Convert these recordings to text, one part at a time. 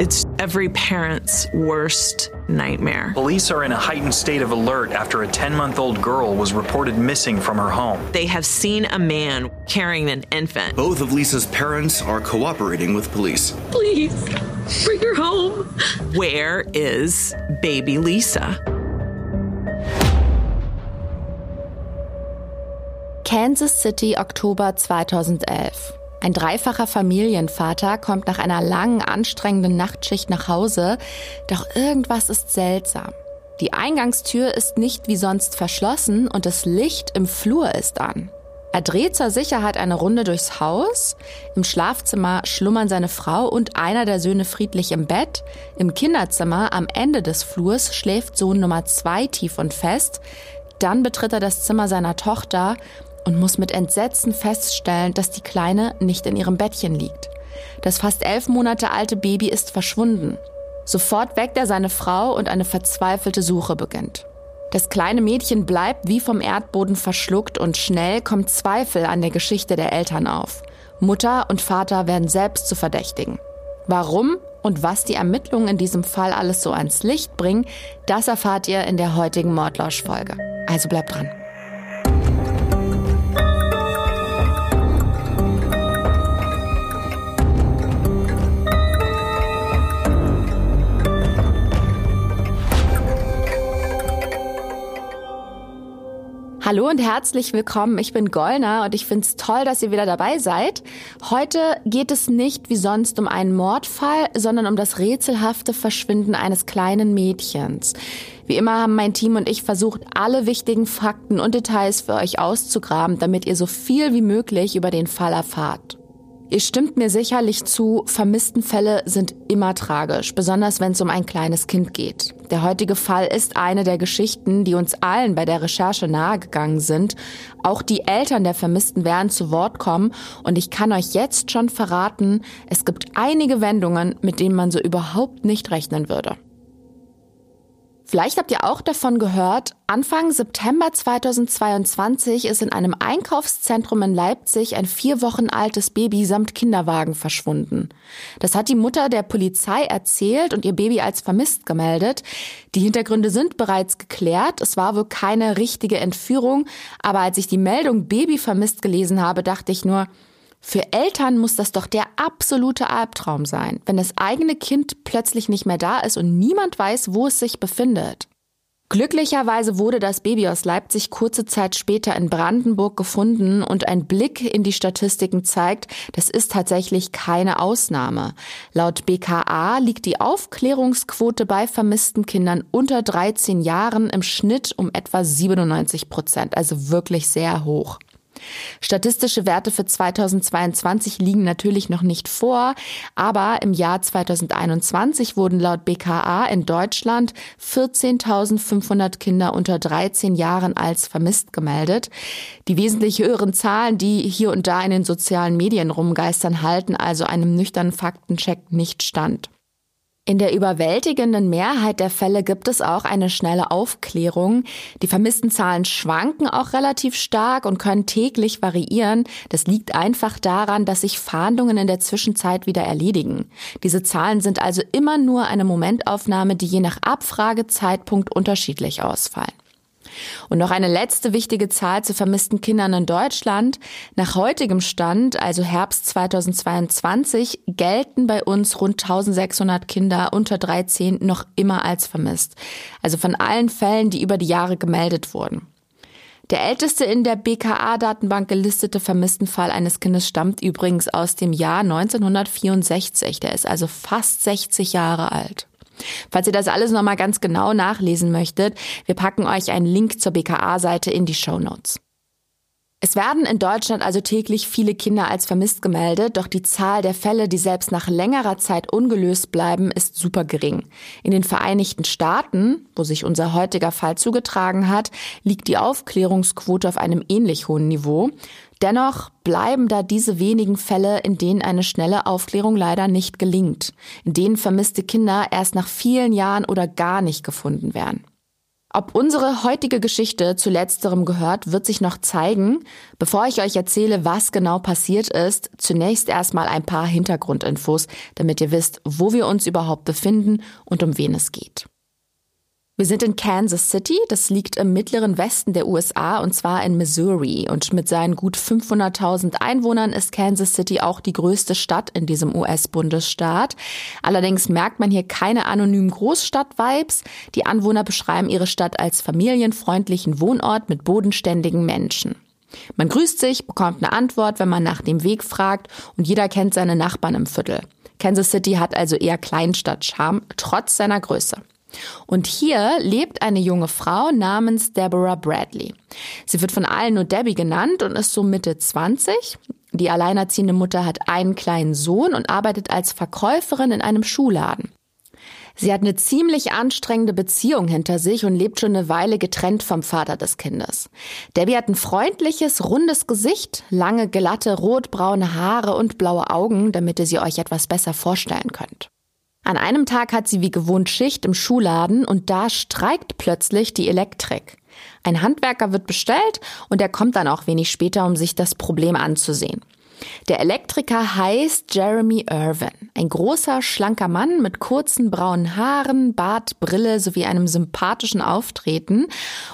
It's every parent's worst nightmare. Police are in a heightened state of alert after a 10 month old girl was reported missing from her home. They have seen a man carrying an infant. Both of Lisa's parents are cooperating with police. Please, bring her home. Where is baby Lisa? Kansas City, Oktober 2011. Ein dreifacher Familienvater kommt nach einer langen, anstrengenden Nachtschicht nach Hause, doch irgendwas ist seltsam. Die Eingangstür ist nicht wie sonst verschlossen und das Licht im Flur ist an. Er dreht zur Sicherheit eine Runde durchs Haus. Im Schlafzimmer schlummern seine Frau und einer der Söhne friedlich im Bett. Im Kinderzimmer am Ende des Flurs schläft Sohn Nummer zwei tief und fest. Dann betritt er das Zimmer seiner Tochter und muss mit Entsetzen feststellen, dass die Kleine nicht in ihrem Bettchen liegt. Das fast elf Monate alte Baby ist verschwunden. Sofort weckt er seine Frau und eine verzweifelte Suche beginnt. Das kleine Mädchen bleibt wie vom Erdboden verschluckt und schnell kommt Zweifel an der Geschichte der Eltern auf. Mutter und Vater werden selbst zu Verdächtigen. Warum und was die Ermittlungen in diesem Fall alles so ans Licht bringen, das erfahrt ihr in der heutigen Mordlausch-Folge. Also bleibt dran. Hallo und herzlich willkommen. Ich bin Gollner und ich finde es toll, dass ihr wieder dabei seid. Heute geht es nicht wie sonst um einen Mordfall, sondern um das rätselhafte Verschwinden eines kleinen Mädchens. Wie immer haben mein Team und ich versucht, alle wichtigen Fakten und Details für euch auszugraben, damit ihr so viel wie möglich über den Fall erfahrt. Ihr stimmt mir sicherlich zu, vermissten Fälle sind immer tragisch, besonders wenn es um ein kleines Kind geht. Der heutige Fall ist eine der Geschichten, die uns allen bei der Recherche nahegegangen sind. Auch die Eltern der Vermissten werden zu Wort kommen und ich kann euch jetzt schon verraten, es gibt einige Wendungen, mit denen man so überhaupt nicht rechnen würde. Vielleicht habt ihr auch davon gehört, Anfang September 2022 ist in einem Einkaufszentrum in Leipzig ein vier Wochen altes Baby samt Kinderwagen verschwunden. Das hat die Mutter der Polizei erzählt und ihr Baby als vermisst gemeldet. Die Hintergründe sind bereits geklärt. Es war wohl keine richtige Entführung, aber als ich die Meldung Baby vermisst gelesen habe, dachte ich nur, für Eltern muss das doch der absolute Albtraum sein, wenn das eigene Kind plötzlich nicht mehr da ist und niemand weiß, wo es sich befindet. Glücklicherweise wurde das Baby aus Leipzig kurze Zeit später in Brandenburg gefunden und ein Blick in die Statistiken zeigt, das ist tatsächlich keine Ausnahme. Laut BKA liegt die Aufklärungsquote bei vermissten Kindern unter 13 Jahren im Schnitt um etwa 97 Prozent, also wirklich sehr hoch. Statistische Werte für 2022 liegen natürlich noch nicht vor, aber im Jahr 2021 wurden laut BKA in Deutschland 14.500 Kinder unter 13 Jahren als vermisst gemeldet. Die wesentlich höheren Zahlen, die hier und da in den sozialen Medien rumgeistern, halten also einem nüchternen Faktencheck nicht stand. In der überwältigenden Mehrheit der Fälle gibt es auch eine schnelle Aufklärung. Die vermissten Zahlen schwanken auch relativ stark und können täglich variieren. Das liegt einfach daran, dass sich Fahndungen in der Zwischenzeit wieder erledigen. Diese Zahlen sind also immer nur eine Momentaufnahme, die je nach Abfragezeitpunkt unterschiedlich ausfallen. Und noch eine letzte wichtige Zahl zu vermissten Kindern in Deutschland. Nach heutigem Stand, also Herbst 2022, gelten bei uns rund 1600 Kinder unter 13 noch immer als vermisst. Also von allen Fällen, die über die Jahre gemeldet wurden. Der älteste in der BKA-Datenbank gelistete Vermisstenfall eines Kindes stammt übrigens aus dem Jahr 1964. Der ist also fast 60 Jahre alt. Falls ihr das alles nochmal ganz genau nachlesen möchtet, wir packen euch einen Link zur BKA-Seite in die Show Notes. Es werden in Deutschland also täglich viele Kinder als vermisst gemeldet, doch die Zahl der Fälle, die selbst nach längerer Zeit ungelöst bleiben, ist super gering. In den Vereinigten Staaten, wo sich unser heutiger Fall zugetragen hat, liegt die Aufklärungsquote auf einem ähnlich hohen Niveau. Dennoch bleiben da diese wenigen Fälle, in denen eine schnelle Aufklärung leider nicht gelingt, in denen vermisste Kinder erst nach vielen Jahren oder gar nicht gefunden werden. Ob unsere heutige Geschichte zu letzterem gehört, wird sich noch zeigen. Bevor ich euch erzähle, was genau passiert ist, zunächst erstmal ein paar Hintergrundinfos, damit ihr wisst, wo wir uns überhaupt befinden und um wen es geht. Wir sind in Kansas City, das liegt im mittleren Westen der USA und zwar in Missouri. Und mit seinen gut 500.000 Einwohnern ist Kansas City auch die größte Stadt in diesem US-Bundesstaat. Allerdings merkt man hier keine anonymen Großstadt-Vibes. Die Anwohner beschreiben ihre Stadt als familienfreundlichen Wohnort mit bodenständigen Menschen. Man grüßt sich, bekommt eine Antwort, wenn man nach dem Weg fragt und jeder kennt seine Nachbarn im Viertel. Kansas City hat also eher Kleinstadt-Charme, trotz seiner Größe. Und hier lebt eine junge Frau namens Deborah Bradley. Sie wird von allen nur Debbie genannt und ist so Mitte 20. Die alleinerziehende Mutter hat einen kleinen Sohn und arbeitet als Verkäuferin in einem Schuhladen. Sie hat eine ziemlich anstrengende Beziehung hinter sich und lebt schon eine Weile getrennt vom Vater des Kindes. Debbie hat ein freundliches, rundes Gesicht, lange, glatte, rotbraune Haare und blaue Augen, damit ihr sie euch etwas besser vorstellen könnt. An einem Tag hat sie wie gewohnt Schicht im Schuhladen und da streikt plötzlich die Elektrik. Ein Handwerker wird bestellt und er kommt dann auch wenig später, um sich das Problem anzusehen. Der Elektriker heißt Jeremy Irvin. Ein großer, schlanker Mann mit kurzen braunen Haaren, Bart, Brille sowie einem sympathischen Auftreten.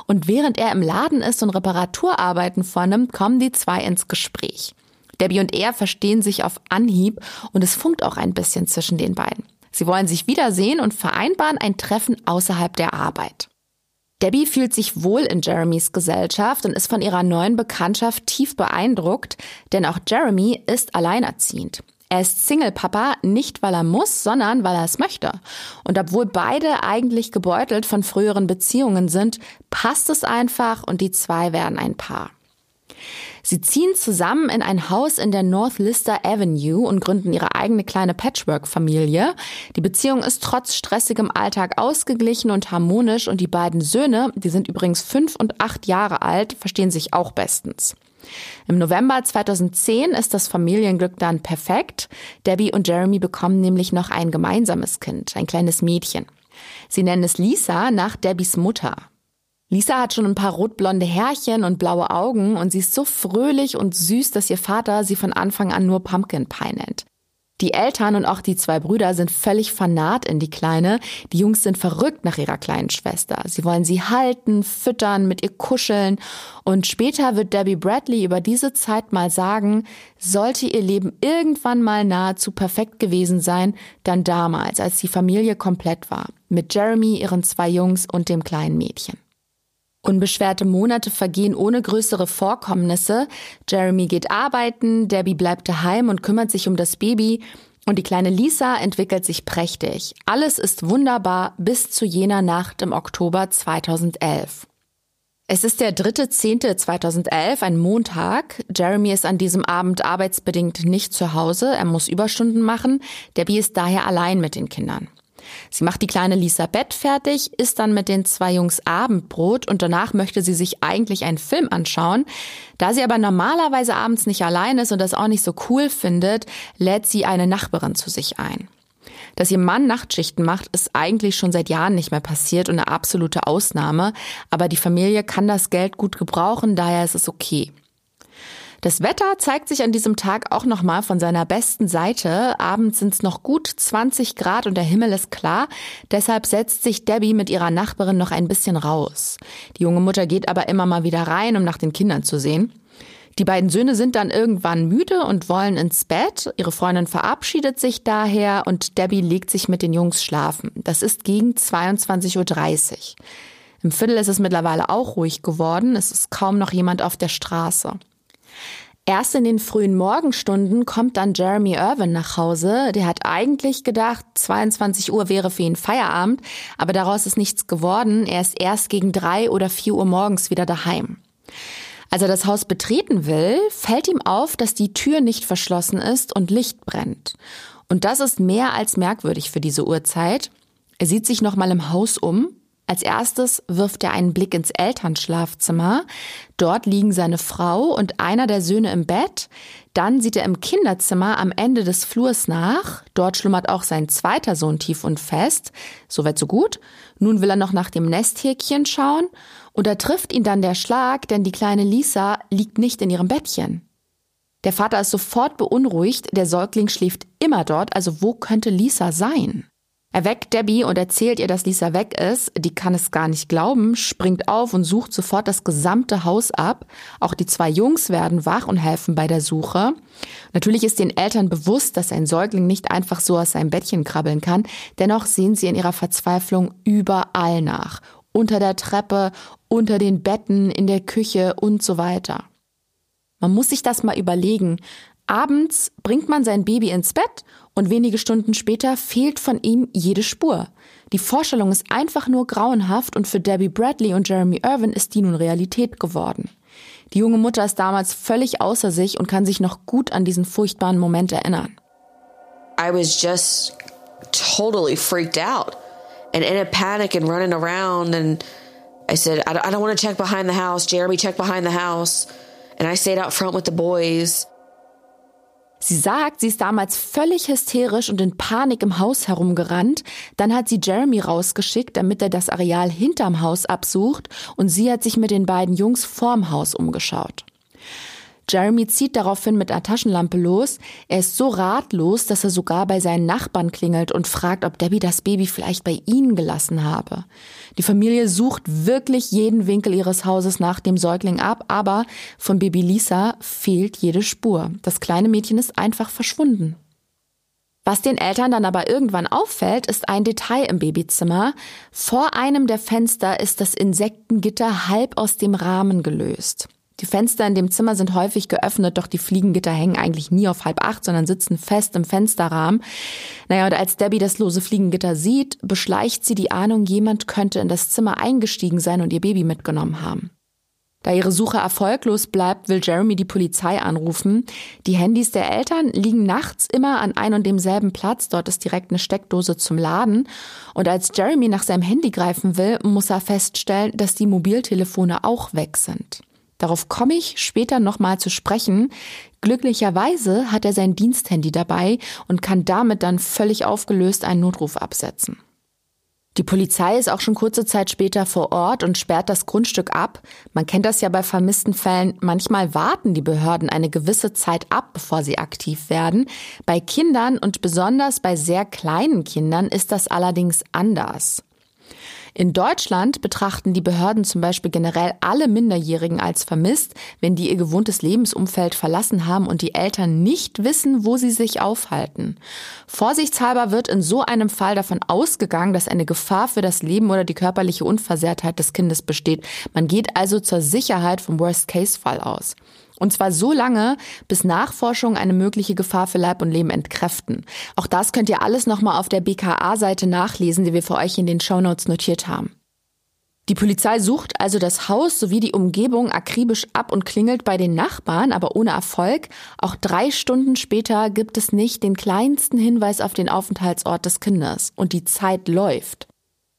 Und während er im Laden ist und Reparaturarbeiten vornimmt, kommen die zwei ins Gespräch. Debbie und er verstehen sich auf Anhieb und es funkt auch ein bisschen zwischen den beiden. Sie wollen sich wiedersehen und vereinbaren ein Treffen außerhalb der Arbeit. Debbie fühlt sich wohl in Jeremys Gesellschaft und ist von ihrer neuen Bekanntschaft tief beeindruckt, denn auch Jeremy ist alleinerziehend. Er ist Single-Papa nicht, weil er muss, sondern weil er es möchte. Und obwohl beide eigentlich gebeutelt von früheren Beziehungen sind, passt es einfach und die zwei werden ein Paar. Sie ziehen zusammen in ein Haus in der North Lister Avenue und gründen ihre eigene kleine Patchwork-Familie. Die Beziehung ist trotz stressigem Alltag ausgeglichen und harmonisch und die beiden Söhne, die sind übrigens fünf und acht Jahre alt, verstehen sich auch bestens. Im November 2010 ist das Familienglück dann perfekt. Debbie und Jeremy bekommen nämlich noch ein gemeinsames Kind, ein kleines Mädchen. Sie nennen es Lisa nach Debbies Mutter. Lisa hat schon ein paar rotblonde Härchen und blaue Augen und sie ist so fröhlich und süß, dass ihr Vater sie von Anfang an nur Pumpkin Pie nennt. Die Eltern und auch die zwei Brüder sind völlig fanat in die Kleine. Die Jungs sind verrückt nach ihrer kleinen Schwester. Sie wollen sie halten, füttern, mit ihr kuscheln. Und später wird Debbie Bradley über diese Zeit mal sagen, sollte ihr Leben irgendwann mal nahezu perfekt gewesen sein, dann damals, als die Familie komplett war. Mit Jeremy, ihren zwei Jungs und dem kleinen Mädchen. Unbeschwerte Monate vergehen ohne größere Vorkommnisse. Jeremy geht arbeiten, Debbie bleibt daheim und kümmert sich um das Baby. Und die kleine Lisa entwickelt sich prächtig. Alles ist wunderbar bis zu jener Nacht im Oktober 2011. Es ist der 3.10.2011, ein Montag. Jeremy ist an diesem Abend arbeitsbedingt nicht zu Hause. Er muss Überstunden machen. Debbie ist daher allein mit den Kindern. Sie macht die kleine Lisa Bett fertig, isst dann mit den zwei Jungs Abendbrot und danach möchte sie sich eigentlich einen Film anschauen. Da sie aber normalerweise abends nicht allein ist und das auch nicht so cool findet, lädt sie eine Nachbarin zu sich ein. Dass ihr Mann Nachtschichten macht, ist eigentlich schon seit Jahren nicht mehr passiert und eine absolute Ausnahme, aber die Familie kann das Geld gut gebrauchen, daher ist es okay. Das Wetter zeigt sich an diesem Tag auch nochmal von seiner besten Seite. Abends sind es noch gut 20 Grad und der Himmel ist klar. Deshalb setzt sich Debbie mit ihrer Nachbarin noch ein bisschen raus. Die junge Mutter geht aber immer mal wieder rein, um nach den Kindern zu sehen. Die beiden Söhne sind dann irgendwann müde und wollen ins Bett. Ihre Freundin verabschiedet sich daher und Debbie legt sich mit den Jungs schlafen. Das ist gegen 22.30 Uhr. Im Viertel ist es mittlerweile auch ruhig geworden. Es ist kaum noch jemand auf der Straße. Erst in den frühen Morgenstunden kommt dann Jeremy Irvin nach Hause. Der hat eigentlich gedacht, 22 Uhr wäre für ihn Feierabend, aber daraus ist nichts geworden. Er ist erst gegen drei oder vier Uhr morgens wieder daheim. Als er das Haus betreten will, fällt ihm auf, dass die Tür nicht verschlossen ist und Licht brennt. Und das ist mehr als merkwürdig für diese Uhrzeit. Er sieht sich nochmal im Haus um. Als erstes wirft er einen Blick ins Elternschlafzimmer. Dort liegen seine Frau und einer der Söhne im Bett. Dann sieht er im Kinderzimmer am Ende des Flurs nach. Dort schlummert auch sein zweiter Sohn tief und fest. Soweit so gut. Nun will er noch nach dem Nesthäkchen schauen. Und da trifft ihn dann der Schlag, denn die kleine Lisa liegt nicht in ihrem Bettchen. Der Vater ist sofort beunruhigt. Der Säugling schläft immer dort. Also wo könnte Lisa sein? Er weckt Debbie und erzählt ihr, dass Lisa weg ist. Die kann es gar nicht glauben, springt auf und sucht sofort das gesamte Haus ab. Auch die zwei Jungs werden wach und helfen bei der Suche. Natürlich ist den Eltern bewusst, dass ein Säugling nicht einfach so aus seinem Bettchen krabbeln kann. Dennoch sehen sie in ihrer Verzweiflung überall nach. Unter der Treppe, unter den Betten, in der Küche und so weiter. Man muss sich das mal überlegen. Abends bringt man sein Baby ins Bett und wenige Stunden später fehlt von ihm jede Spur. Die Vorstellung ist einfach nur grauenhaft und für Debbie Bradley und Jeremy Irvin ist die nun Realität geworden. Die junge Mutter ist damals völlig außer sich und kann sich noch gut an diesen furchtbaren Moment erinnern. I was just totally freaked out and in a panic and running around and I said, I don't want to check behind the house. Jeremy, check behind the house. And I stayed out front with the boys. Sie sagt, sie ist damals völlig hysterisch und in Panik im Haus herumgerannt. Dann hat sie Jeremy rausgeschickt, damit er das Areal hinterm Haus absucht und sie hat sich mit den beiden Jungs vorm Haus umgeschaut. Jeremy zieht daraufhin mit einer Taschenlampe los. Er ist so ratlos, dass er sogar bei seinen Nachbarn klingelt und fragt, ob Debbie das Baby vielleicht bei ihnen gelassen habe. Die Familie sucht wirklich jeden Winkel ihres Hauses nach dem Säugling ab, aber von Baby Lisa fehlt jede Spur. Das kleine Mädchen ist einfach verschwunden. Was den Eltern dann aber irgendwann auffällt, ist ein Detail im Babyzimmer. Vor einem der Fenster ist das Insektengitter halb aus dem Rahmen gelöst. Die Fenster in dem Zimmer sind häufig geöffnet, doch die Fliegengitter hängen eigentlich nie auf halb acht, sondern sitzen fest im Fensterrahmen. Naja, und als Debbie das lose Fliegengitter sieht, beschleicht sie die Ahnung, jemand könnte in das Zimmer eingestiegen sein und ihr Baby mitgenommen haben. Da ihre Suche erfolglos bleibt, will Jeremy die Polizei anrufen. Die Handys der Eltern liegen nachts immer an ein und demselben Platz. Dort ist direkt eine Steckdose zum Laden. Und als Jeremy nach seinem Handy greifen will, muss er feststellen, dass die Mobiltelefone auch weg sind. Darauf komme ich später nochmal zu sprechen. Glücklicherweise hat er sein Diensthandy dabei und kann damit dann völlig aufgelöst einen Notruf absetzen. Die Polizei ist auch schon kurze Zeit später vor Ort und sperrt das Grundstück ab. Man kennt das ja bei vermissten Fällen. Manchmal warten die Behörden eine gewisse Zeit ab, bevor sie aktiv werden. Bei Kindern und besonders bei sehr kleinen Kindern ist das allerdings anders. In Deutschland betrachten die Behörden zum Beispiel generell alle Minderjährigen als vermisst, wenn die ihr gewohntes Lebensumfeld verlassen haben und die Eltern nicht wissen, wo sie sich aufhalten. Vorsichtshalber wird in so einem Fall davon ausgegangen, dass eine Gefahr für das Leben oder die körperliche Unversehrtheit des Kindes besteht. Man geht also zur Sicherheit vom Worst-Case-Fall aus. Und zwar so lange, bis Nachforschungen eine mögliche Gefahr für Leib und Leben entkräften. Auch das könnt ihr alles nochmal auf der BKA-Seite nachlesen, die wir für euch in den Shownotes notiert haben. Die Polizei sucht also das Haus sowie die Umgebung akribisch ab und klingelt bei den Nachbarn, aber ohne Erfolg. Auch drei Stunden später gibt es nicht den kleinsten Hinweis auf den Aufenthaltsort des Kindes. Und die Zeit läuft.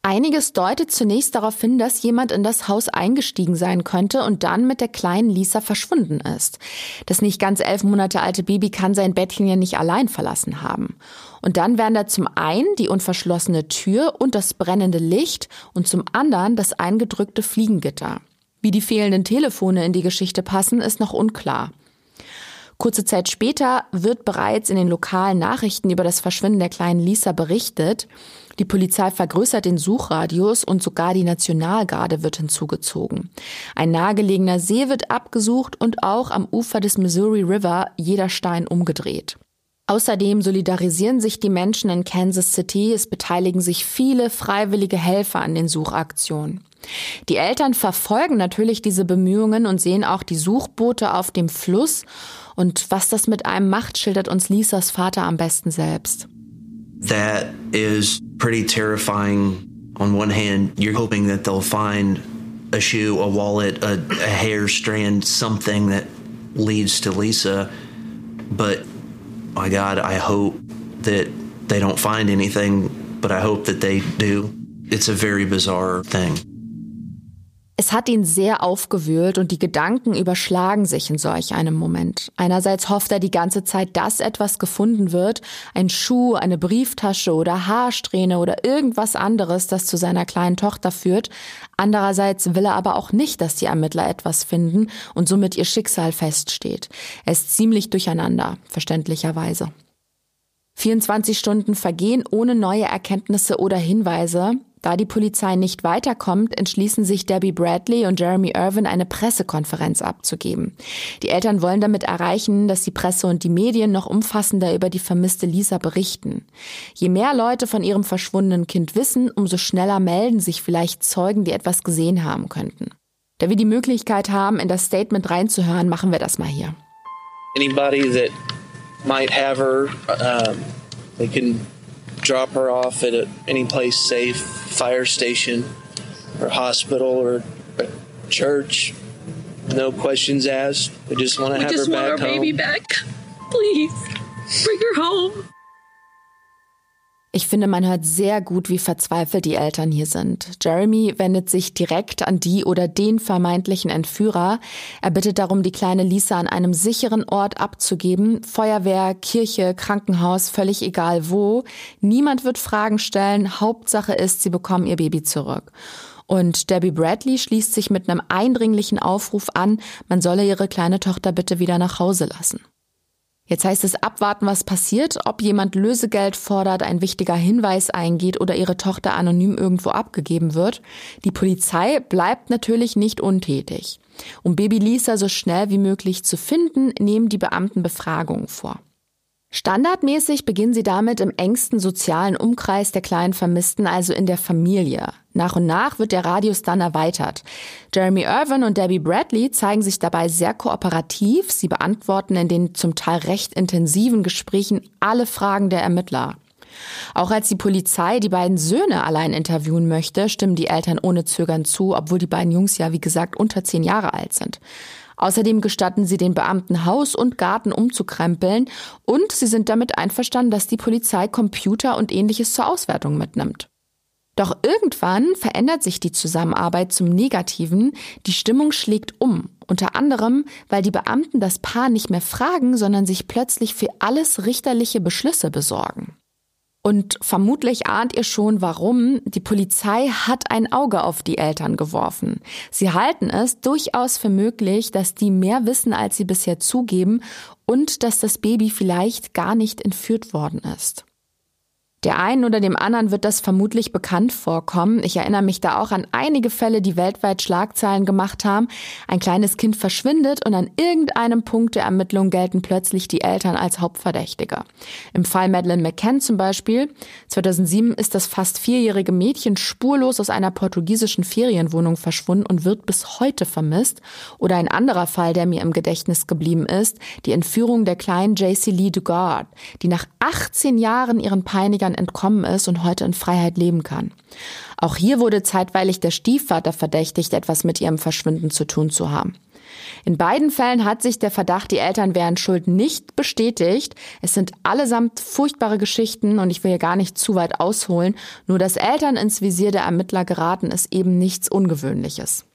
Einiges deutet zunächst darauf hin, dass jemand in das Haus eingestiegen sein könnte und dann mit der kleinen Lisa verschwunden ist. Das nicht ganz elf Monate alte Baby kann sein Bettchen ja nicht allein verlassen haben. Und dann wären da zum einen die unverschlossene Tür und das brennende Licht und zum anderen das eingedrückte Fliegengitter. Wie die fehlenden Telefone in die Geschichte passen, ist noch unklar. Kurze Zeit später wird bereits in den lokalen Nachrichten über das Verschwinden der kleinen Lisa berichtet. Die Polizei vergrößert den Suchradius und sogar die Nationalgarde wird hinzugezogen. Ein nahegelegener See wird abgesucht und auch am Ufer des Missouri River jeder Stein umgedreht. Außerdem solidarisieren sich die Menschen in Kansas City, es beteiligen sich viele freiwillige Helfer an den Suchaktionen. Die Eltern verfolgen natürlich diese Bemühungen und sehen auch die Suchboote auf dem Fluss. Und was das mit einem macht, schildert uns Lisas Vater am besten selbst. That is pretty terrifying. On one hand, you're hoping that they'll find a shoe, a wallet, a, a hair strand, something that leads to Lisa. But my God, I hope that they don't find anything, but I hope that they do. It's a very bizarre thing. Es hat ihn sehr aufgewühlt und die Gedanken überschlagen sich in solch einem Moment. Einerseits hofft er die ganze Zeit, dass etwas gefunden wird, ein Schuh, eine Brieftasche oder Haarsträhne oder irgendwas anderes, das zu seiner kleinen Tochter führt. Andererseits will er aber auch nicht, dass die Ermittler etwas finden und somit ihr Schicksal feststeht. Er ist ziemlich durcheinander, verständlicherweise. 24 Stunden vergehen ohne neue Erkenntnisse oder Hinweise. Da die Polizei nicht weiterkommt, entschließen sich Debbie Bradley und Jeremy Irvin eine Pressekonferenz abzugeben. Die Eltern wollen damit erreichen, dass die Presse und die Medien noch umfassender über die vermisste Lisa berichten. Je mehr Leute von ihrem verschwundenen Kind wissen, umso schneller melden sich vielleicht Zeugen, die etwas gesehen haben könnten. Da wir die Möglichkeit haben, in das Statement reinzuhören, machen wir das mal hier. Anybody that might have her, um, they can drop her off at a, any place safe, fire station or hospital or church. No questions asked. We just want to have her back home. We just want our home. baby back. Please, bring her home. Ich finde, man hört sehr gut, wie verzweifelt die Eltern hier sind. Jeremy wendet sich direkt an die oder den vermeintlichen Entführer. Er bittet darum, die kleine Lisa an einem sicheren Ort abzugeben. Feuerwehr, Kirche, Krankenhaus, völlig egal wo. Niemand wird Fragen stellen. Hauptsache ist, sie bekommen ihr Baby zurück. Und Debbie Bradley schließt sich mit einem eindringlichen Aufruf an, man solle ihre kleine Tochter bitte wieder nach Hause lassen. Jetzt heißt es abwarten, was passiert, ob jemand Lösegeld fordert, ein wichtiger Hinweis eingeht oder ihre Tochter anonym irgendwo abgegeben wird. Die Polizei bleibt natürlich nicht untätig. Um Baby Lisa so schnell wie möglich zu finden, nehmen die Beamten Befragungen vor. Standardmäßig beginnen sie damit im engsten sozialen Umkreis der kleinen Vermissten, also in der Familie. Nach und nach wird der Radius dann erweitert. Jeremy Irvin und Debbie Bradley zeigen sich dabei sehr kooperativ. Sie beantworten in den zum Teil recht intensiven Gesprächen alle Fragen der Ermittler. Auch als die Polizei die beiden Söhne allein interviewen möchte, stimmen die Eltern ohne Zögern zu, obwohl die beiden Jungs ja, wie gesagt, unter zehn Jahre alt sind. Außerdem gestatten sie den Beamten Haus und Garten umzukrempeln und sie sind damit einverstanden, dass die Polizei Computer und ähnliches zur Auswertung mitnimmt. Doch irgendwann verändert sich die Zusammenarbeit zum Negativen, die Stimmung schlägt um, unter anderem, weil die Beamten das Paar nicht mehr fragen, sondern sich plötzlich für alles richterliche Beschlüsse besorgen. Und vermutlich ahnt ihr schon, warum. Die Polizei hat ein Auge auf die Eltern geworfen. Sie halten es durchaus für möglich, dass die mehr wissen, als sie bisher zugeben und dass das Baby vielleicht gar nicht entführt worden ist. Der einen oder dem anderen wird das vermutlich bekannt vorkommen. Ich erinnere mich da auch an einige Fälle, die weltweit Schlagzeilen gemacht haben. Ein kleines Kind verschwindet und an irgendeinem Punkt der Ermittlung gelten plötzlich die Eltern als Hauptverdächtige. Im Fall Madeleine McCann zum Beispiel. 2007 ist das fast vierjährige Mädchen spurlos aus einer portugiesischen Ferienwohnung verschwunden und wird bis heute vermisst. Oder ein anderer Fall, der mir im Gedächtnis geblieben ist, die Entführung der kleinen JC Lee Dugard, die nach 18 Jahren ihren Peinigern entkommen ist und heute in Freiheit leben kann. Auch hier wurde zeitweilig der Stiefvater verdächtigt, etwas mit ihrem Verschwinden zu tun zu haben. In beiden Fällen hat sich der Verdacht, die Eltern wären schuld, nicht bestätigt. Es sind allesamt furchtbare Geschichten und ich will hier gar nicht zu weit ausholen. Nur dass Eltern ins Visier der Ermittler geraten, ist eben nichts Ungewöhnliches.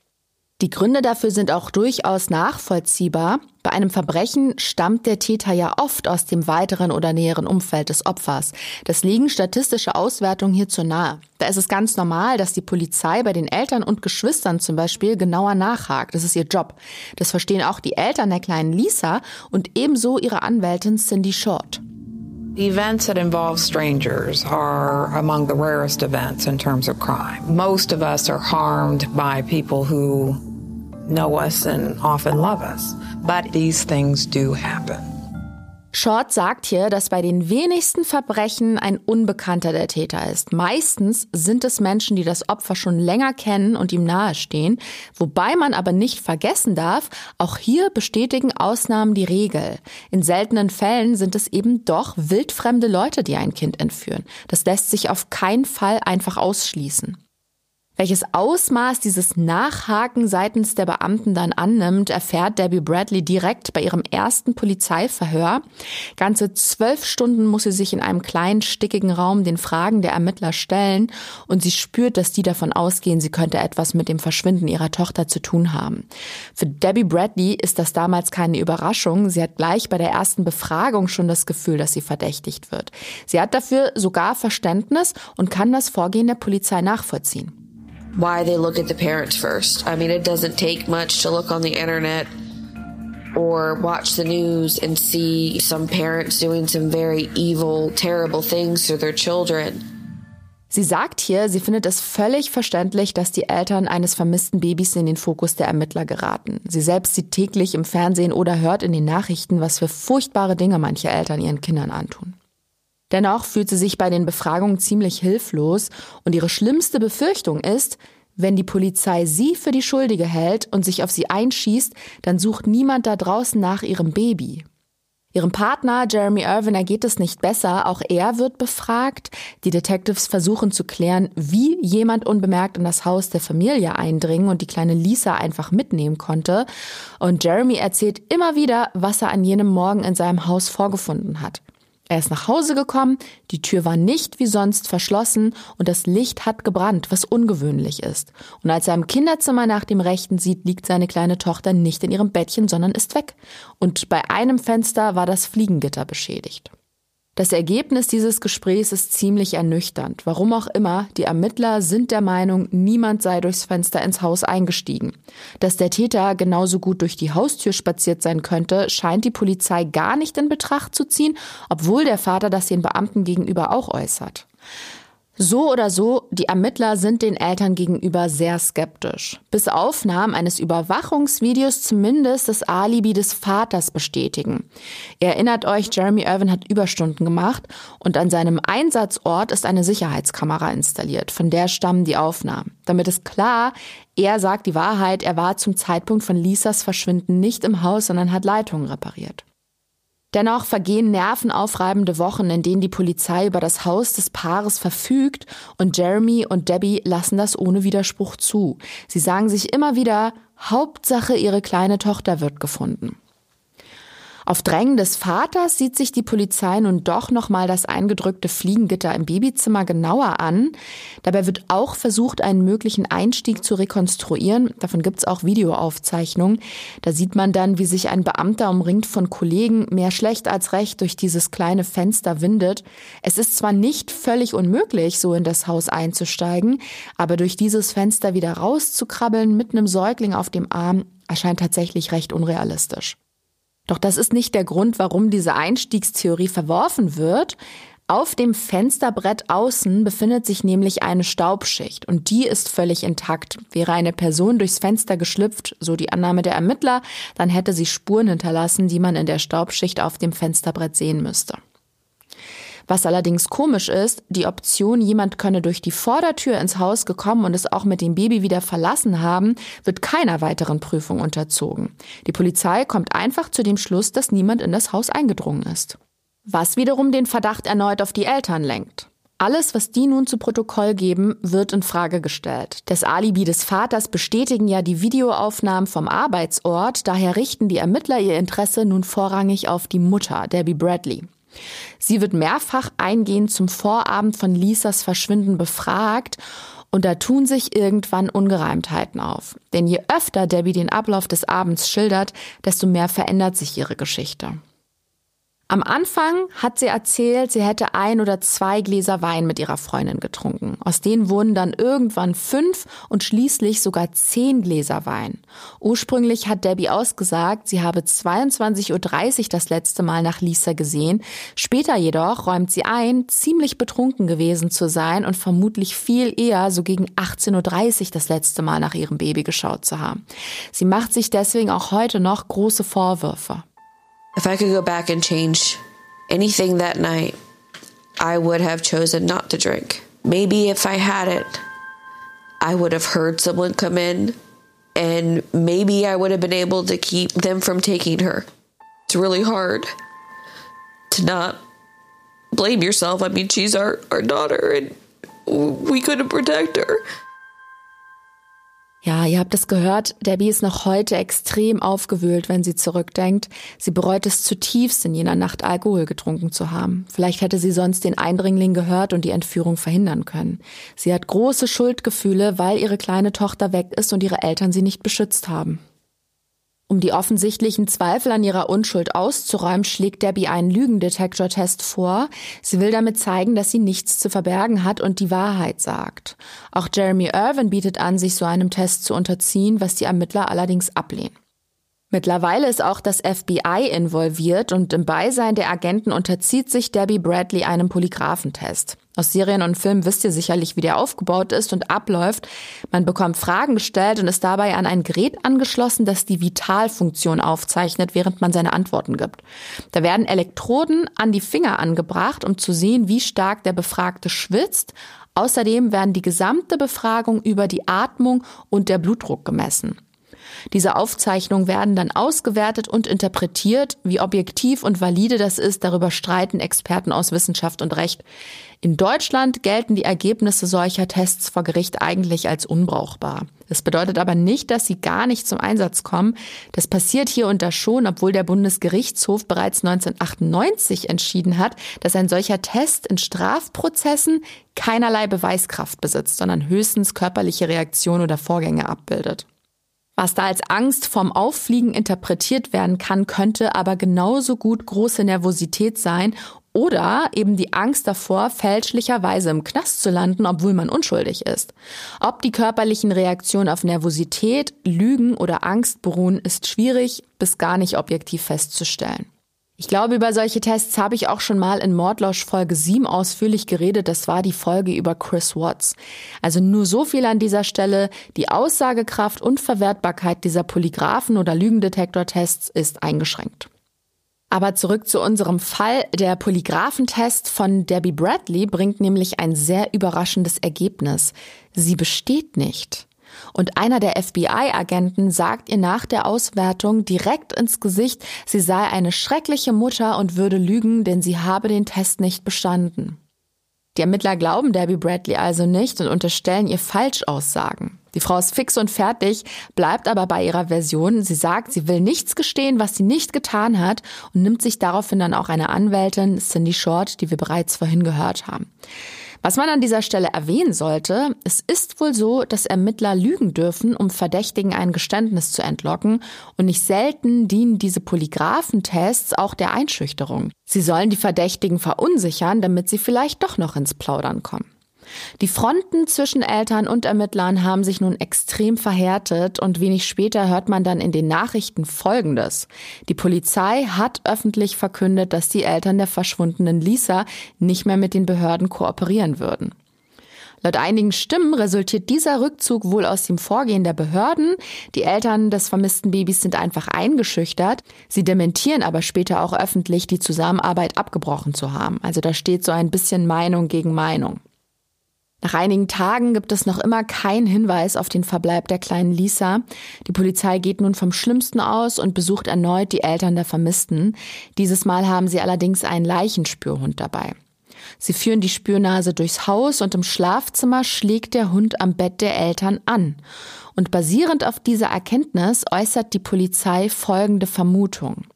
Die Gründe dafür sind auch durchaus nachvollziehbar. Bei einem Verbrechen stammt der Täter ja oft aus dem weiteren oder näheren Umfeld des Opfers. Das liegen statistische Auswertungen hierzu nahe. Da ist es ganz normal, dass die Polizei bei den Eltern und Geschwistern zum Beispiel genauer nachhakt. Das ist ihr Job. Das verstehen auch die Eltern der kleinen Lisa und ebenso ihre Anwältin Cindy Short. Events that involve strangers are among the rarest events in terms of crime. Most of us are harmed by people who know us and often love us. But these things do happen. Short sagt hier, dass bei den wenigsten Verbrechen ein Unbekannter der Täter ist. Meistens sind es Menschen, die das Opfer schon länger kennen und ihm nahestehen. Wobei man aber nicht vergessen darf, auch hier bestätigen Ausnahmen die Regel. In seltenen Fällen sind es eben doch wildfremde Leute, die ein Kind entführen. Das lässt sich auf keinen Fall einfach ausschließen. Welches Ausmaß dieses Nachhaken seitens der Beamten dann annimmt, erfährt Debbie Bradley direkt bei ihrem ersten Polizeiverhör. Ganze zwölf Stunden muss sie sich in einem kleinen, stickigen Raum den Fragen der Ermittler stellen und sie spürt, dass die davon ausgehen, sie könnte etwas mit dem Verschwinden ihrer Tochter zu tun haben. Für Debbie Bradley ist das damals keine Überraschung. Sie hat gleich bei der ersten Befragung schon das Gefühl, dass sie verdächtigt wird. Sie hat dafür sogar Verständnis und kann das Vorgehen der Polizei nachvollziehen. Why they look at the parents first. I mean, it doesn't take much to look on the internet or watch the news and see some parents doing some very evil, terrible things to their children. Sie sagt hier, sie findet es völlig verständlich, dass die Eltern eines vermissten Babys in den Fokus der Ermittler geraten. Sie selbst sieht täglich im Fernsehen oder hört in den Nachrichten, was für furchtbare Dinge manche Eltern ihren Kindern antun. Dennoch fühlt sie sich bei den Befragungen ziemlich hilflos und ihre schlimmste Befürchtung ist, wenn die Polizei sie für die Schuldige hält und sich auf sie einschießt, dann sucht niemand da draußen nach ihrem Baby. Ihrem Partner Jeremy Irvin ergeht es nicht besser, auch er wird befragt. Die Detectives versuchen zu klären, wie jemand unbemerkt in das Haus der Familie eindringen und die kleine Lisa einfach mitnehmen konnte. Und Jeremy erzählt immer wieder, was er an jenem Morgen in seinem Haus vorgefunden hat. Er ist nach Hause gekommen, die Tür war nicht wie sonst verschlossen und das Licht hat gebrannt, was ungewöhnlich ist. Und als er im Kinderzimmer nach dem Rechten sieht, liegt seine kleine Tochter nicht in ihrem Bettchen, sondern ist weg. Und bei einem Fenster war das Fliegengitter beschädigt. Das Ergebnis dieses Gesprächs ist ziemlich ernüchternd. Warum auch immer, die Ermittler sind der Meinung, niemand sei durchs Fenster ins Haus eingestiegen. Dass der Täter genauso gut durch die Haustür spaziert sein könnte, scheint die Polizei gar nicht in Betracht zu ziehen, obwohl der Vater das den Beamten gegenüber auch äußert. So oder so, die Ermittler sind den Eltern gegenüber sehr skeptisch. Bis Aufnahmen eines Überwachungsvideos zumindest das Alibi des Vaters bestätigen. Ihr erinnert euch, Jeremy Irvin hat Überstunden gemacht und an seinem Einsatzort ist eine Sicherheitskamera installiert. Von der stammen die Aufnahmen. Damit ist klar, er sagt die Wahrheit, er war zum Zeitpunkt von Lisas Verschwinden nicht im Haus, sondern hat Leitungen repariert. Dennoch vergehen nervenaufreibende Wochen, in denen die Polizei über das Haus des Paares verfügt und Jeremy und Debbie lassen das ohne Widerspruch zu. Sie sagen sich immer wieder, Hauptsache ihre kleine Tochter wird gefunden. Auf Drängen des Vaters sieht sich die Polizei nun doch nochmal das eingedrückte Fliegengitter im Babyzimmer genauer an. Dabei wird auch versucht, einen möglichen Einstieg zu rekonstruieren. Davon gibt's auch Videoaufzeichnungen. Da sieht man dann, wie sich ein Beamter umringt von Kollegen mehr schlecht als recht durch dieses kleine Fenster windet. Es ist zwar nicht völlig unmöglich, so in das Haus einzusteigen, aber durch dieses Fenster wieder rauszukrabbeln mit einem Säugling auf dem Arm erscheint tatsächlich recht unrealistisch. Doch das ist nicht der Grund, warum diese Einstiegstheorie verworfen wird. Auf dem Fensterbrett außen befindet sich nämlich eine Staubschicht und die ist völlig intakt. Wäre eine Person durchs Fenster geschlüpft, so die Annahme der Ermittler, dann hätte sie Spuren hinterlassen, die man in der Staubschicht auf dem Fensterbrett sehen müsste. Was allerdings komisch ist, die Option, jemand könne durch die Vordertür ins Haus gekommen und es auch mit dem Baby wieder verlassen haben, wird keiner weiteren Prüfung unterzogen. Die Polizei kommt einfach zu dem Schluss, dass niemand in das Haus eingedrungen ist. Was wiederum den Verdacht erneut auf die Eltern lenkt. Alles, was die nun zu Protokoll geben, wird in Frage gestellt. Das Alibi des Vaters bestätigen ja die Videoaufnahmen vom Arbeitsort, daher richten die Ermittler ihr Interesse nun vorrangig auf die Mutter, Debbie Bradley. Sie wird mehrfach eingehend zum Vorabend von Lisas Verschwinden befragt und da tun sich irgendwann Ungereimtheiten auf. Denn je öfter Debbie den Ablauf des Abends schildert, desto mehr verändert sich ihre Geschichte. Am Anfang hat sie erzählt, sie hätte ein oder zwei Gläser Wein mit ihrer Freundin getrunken. Aus denen wurden dann irgendwann fünf und schließlich sogar zehn Gläser Wein. Ursprünglich hat Debbie ausgesagt, sie habe 22.30 Uhr das letzte Mal nach Lisa gesehen. Später jedoch räumt sie ein, ziemlich betrunken gewesen zu sein und vermutlich viel eher so gegen 18.30 Uhr das letzte Mal nach ihrem Baby geschaut zu haben. Sie macht sich deswegen auch heute noch große Vorwürfe. If I could go back and change anything that night, I would have chosen not to drink. Maybe if I had it, I would have heard someone come in and maybe I would have been able to keep them from taking her. It's really hard to not blame yourself. I mean, she's our, our daughter and we couldn't protect her. Ja, ihr habt es gehört, Debbie ist noch heute extrem aufgewühlt, wenn sie zurückdenkt. Sie bereut es zutiefst, in jener Nacht Alkohol getrunken zu haben. Vielleicht hätte sie sonst den Eindringling gehört und die Entführung verhindern können. Sie hat große Schuldgefühle, weil ihre kleine Tochter weg ist und ihre Eltern sie nicht beschützt haben. Um die offensichtlichen Zweifel an ihrer Unschuld auszuräumen, schlägt Debbie einen Lügendetektortest vor. Sie will damit zeigen, dass sie nichts zu verbergen hat und die Wahrheit sagt. Auch Jeremy Irvin bietet an, sich so einem Test zu unterziehen, was die Ermittler allerdings ablehnen. Mittlerweile ist auch das FBI involviert und im Beisein der Agenten unterzieht sich Debbie Bradley einem Polygraphentest. Aus Serien und Filmen wisst ihr sicherlich, wie der aufgebaut ist und abläuft. Man bekommt Fragen gestellt und ist dabei an ein Gerät angeschlossen, das die Vitalfunktion aufzeichnet, während man seine Antworten gibt. Da werden Elektroden an die Finger angebracht, um zu sehen, wie stark der Befragte schwitzt. Außerdem werden die gesamte Befragung über die Atmung und der Blutdruck gemessen. Diese Aufzeichnungen werden dann ausgewertet und interpretiert. Wie objektiv und valide das ist, darüber streiten Experten aus Wissenschaft und Recht. In Deutschland gelten die Ergebnisse solcher Tests vor Gericht eigentlich als unbrauchbar. Das bedeutet aber nicht, dass sie gar nicht zum Einsatz kommen. Das passiert hier und da schon, obwohl der Bundesgerichtshof bereits 1998 entschieden hat, dass ein solcher Test in Strafprozessen keinerlei Beweiskraft besitzt, sondern höchstens körperliche Reaktionen oder Vorgänge abbildet. Was da als Angst vom Auffliegen interpretiert werden kann, könnte aber genauso gut große Nervosität sein oder eben die Angst davor, fälschlicherweise im Knast zu landen, obwohl man unschuldig ist. Ob die körperlichen Reaktionen auf Nervosität, Lügen oder Angst beruhen, ist schwierig bis gar nicht objektiv festzustellen. Ich glaube, über solche Tests habe ich auch schon mal in Mordlosch Folge 7 ausführlich geredet. Das war die Folge über Chris Watts. Also nur so viel an dieser Stelle. Die Aussagekraft und Verwertbarkeit dieser Polygraphen- oder Lügendetektortests ist eingeschränkt. Aber zurück zu unserem Fall. Der Polygraphentest von Debbie Bradley bringt nämlich ein sehr überraschendes Ergebnis. Sie besteht nicht. Und einer der FBI-Agenten sagt ihr nach der Auswertung direkt ins Gesicht, sie sei eine schreckliche Mutter und würde lügen, denn sie habe den Test nicht bestanden. Die Ermittler glauben Debbie Bradley also nicht und unterstellen ihr Falschaussagen. Die Frau ist fix und fertig, bleibt aber bei ihrer Version. Sie sagt, sie will nichts gestehen, was sie nicht getan hat und nimmt sich daraufhin dann auch eine Anwältin, Cindy Short, die wir bereits vorhin gehört haben. Was man an dieser Stelle erwähnen sollte, es ist wohl so, dass Ermittler lügen dürfen, um Verdächtigen ein Geständnis zu entlocken und nicht selten dienen diese Polygraphentests auch der Einschüchterung. Sie sollen die Verdächtigen verunsichern, damit sie vielleicht doch noch ins Plaudern kommen. Die Fronten zwischen Eltern und Ermittlern haben sich nun extrem verhärtet und wenig später hört man dann in den Nachrichten Folgendes. Die Polizei hat öffentlich verkündet, dass die Eltern der verschwundenen Lisa nicht mehr mit den Behörden kooperieren würden. Laut einigen Stimmen resultiert dieser Rückzug wohl aus dem Vorgehen der Behörden. Die Eltern des vermissten Babys sind einfach eingeschüchtert. Sie dementieren aber später auch öffentlich, die Zusammenarbeit abgebrochen zu haben. Also da steht so ein bisschen Meinung gegen Meinung. Nach einigen Tagen gibt es noch immer keinen Hinweis auf den Verbleib der kleinen Lisa. Die Polizei geht nun vom Schlimmsten aus und besucht erneut die Eltern der Vermissten. Dieses Mal haben sie allerdings einen Leichenspürhund dabei. Sie führen die Spürnase durchs Haus und im Schlafzimmer schlägt der Hund am Bett der Eltern an. Und basierend auf dieser Erkenntnis äußert die Polizei folgende Vermutung.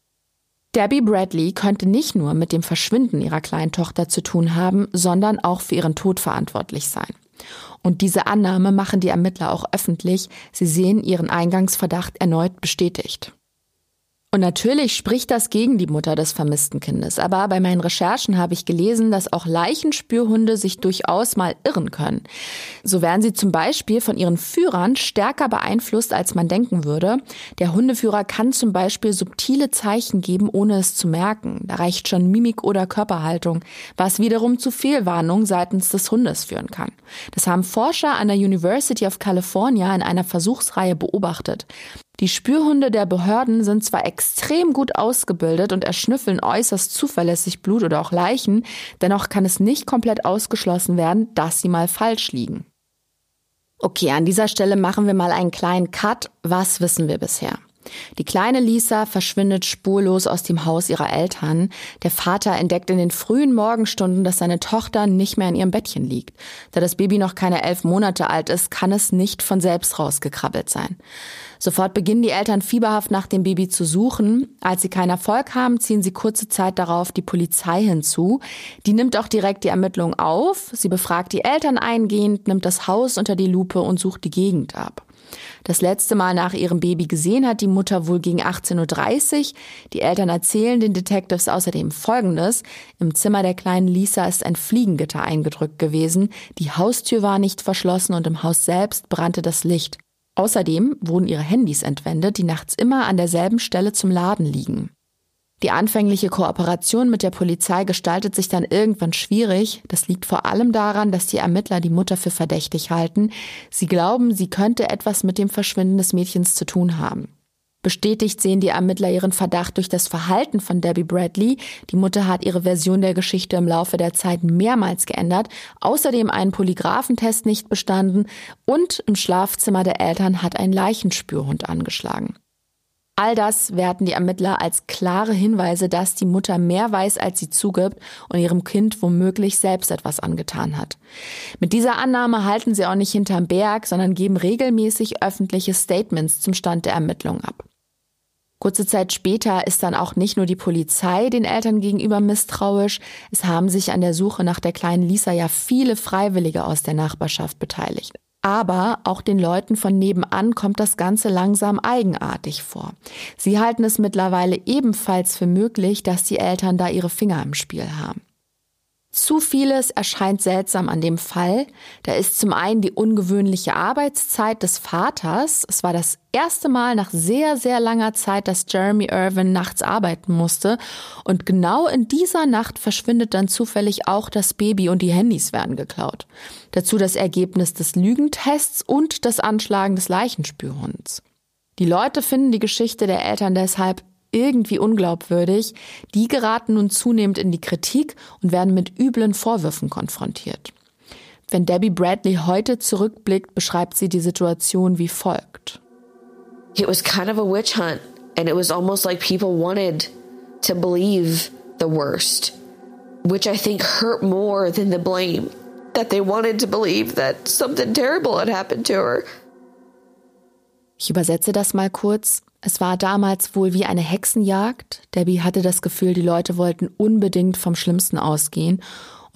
Debbie Bradley könnte nicht nur mit dem Verschwinden ihrer kleinen Tochter zu tun haben, sondern auch für ihren Tod verantwortlich sein. Und diese Annahme machen die Ermittler auch öffentlich. Sie sehen ihren Eingangsverdacht erneut bestätigt. Und natürlich spricht das gegen die Mutter des vermissten Kindes. Aber bei meinen Recherchen habe ich gelesen, dass auch Leichenspürhunde sich durchaus mal irren können. So werden sie zum Beispiel von ihren Führern stärker beeinflusst, als man denken würde. Der Hundeführer kann zum Beispiel subtile Zeichen geben, ohne es zu merken. Da reicht schon Mimik oder Körperhaltung, was wiederum zu Fehlwarnung seitens des Hundes führen kann. Das haben Forscher an der University of California in einer Versuchsreihe beobachtet. Die Spürhunde der Behörden sind zwar extrem gut ausgebildet und erschnüffeln äußerst zuverlässig Blut oder auch Leichen, dennoch kann es nicht komplett ausgeschlossen werden, dass sie mal falsch liegen. Okay, an dieser Stelle machen wir mal einen kleinen Cut. Was wissen wir bisher? Die kleine Lisa verschwindet spurlos aus dem Haus ihrer Eltern. Der Vater entdeckt in den frühen Morgenstunden, dass seine Tochter nicht mehr in ihrem Bettchen liegt. Da das Baby noch keine elf Monate alt ist, kann es nicht von selbst rausgekrabbelt sein. Sofort beginnen die Eltern fieberhaft nach dem Baby zu suchen. Als sie keinen Erfolg haben, ziehen sie kurze Zeit darauf die Polizei hinzu. Die nimmt auch direkt die Ermittlungen auf. Sie befragt die Eltern eingehend, nimmt das Haus unter die Lupe und sucht die Gegend ab. Das letzte Mal nach ihrem Baby gesehen hat die Mutter wohl gegen 18.30 Uhr. Die Eltern erzählen den Detectives außerdem Folgendes. Im Zimmer der kleinen Lisa ist ein Fliegengitter eingedrückt gewesen. Die Haustür war nicht verschlossen und im Haus selbst brannte das Licht. Außerdem wurden ihre Handys entwendet, die nachts immer an derselben Stelle zum Laden liegen. Die anfängliche Kooperation mit der Polizei gestaltet sich dann irgendwann schwierig. Das liegt vor allem daran, dass die Ermittler die Mutter für verdächtig halten. Sie glauben, sie könnte etwas mit dem Verschwinden des Mädchens zu tun haben. Bestätigt sehen die Ermittler ihren Verdacht durch das Verhalten von Debbie Bradley. Die Mutter hat ihre Version der Geschichte im Laufe der Zeit mehrmals geändert, außerdem einen Polygraphentest nicht bestanden und im Schlafzimmer der Eltern hat ein Leichenspürhund angeschlagen. All das werten die Ermittler als klare Hinweise, dass die Mutter mehr weiß, als sie zugibt und ihrem Kind womöglich selbst etwas angetan hat. Mit dieser Annahme halten sie auch nicht hinterm Berg, sondern geben regelmäßig öffentliche Statements zum Stand der Ermittlungen ab. Kurze Zeit später ist dann auch nicht nur die Polizei den Eltern gegenüber misstrauisch, es haben sich an der Suche nach der kleinen Lisa ja viele Freiwillige aus der Nachbarschaft beteiligt. Aber auch den Leuten von nebenan kommt das Ganze langsam eigenartig vor. Sie halten es mittlerweile ebenfalls für möglich, dass die Eltern da ihre Finger im Spiel haben. Zu vieles erscheint seltsam an dem Fall. Da ist zum einen die ungewöhnliche Arbeitszeit des Vaters. Es war das erste Mal nach sehr, sehr langer Zeit, dass Jeremy Irvin nachts arbeiten musste. Und genau in dieser Nacht verschwindet dann zufällig auch das Baby und die Handys werden geklaut. Dazu das Ergebnis des Lügentests und das Anschlagen des Leichenspürhunds. Die Leute finden die Geschichte der Eltern deshalb irgendwie unglaubwürdig, die geraten nun zunehmend in die Kritik und werden mit üblen Vorwürfen konfrontiert. Wenn Debbie Bradley heute zurückblickt, beschreibt sie die Situation wie folgt. It was kind of a witch hunt and it was almost like people wanted to believe the worst, which I think hurt more than the blame. That they wanted to believe that something terrible had happened to her. Ich übersetze das mal kurz. Es war damals wohl wie eine Hexenjagd. Debbie hatte das Gefühl, die Leute wollten unbedingt vom Schlimmsten ausgehen.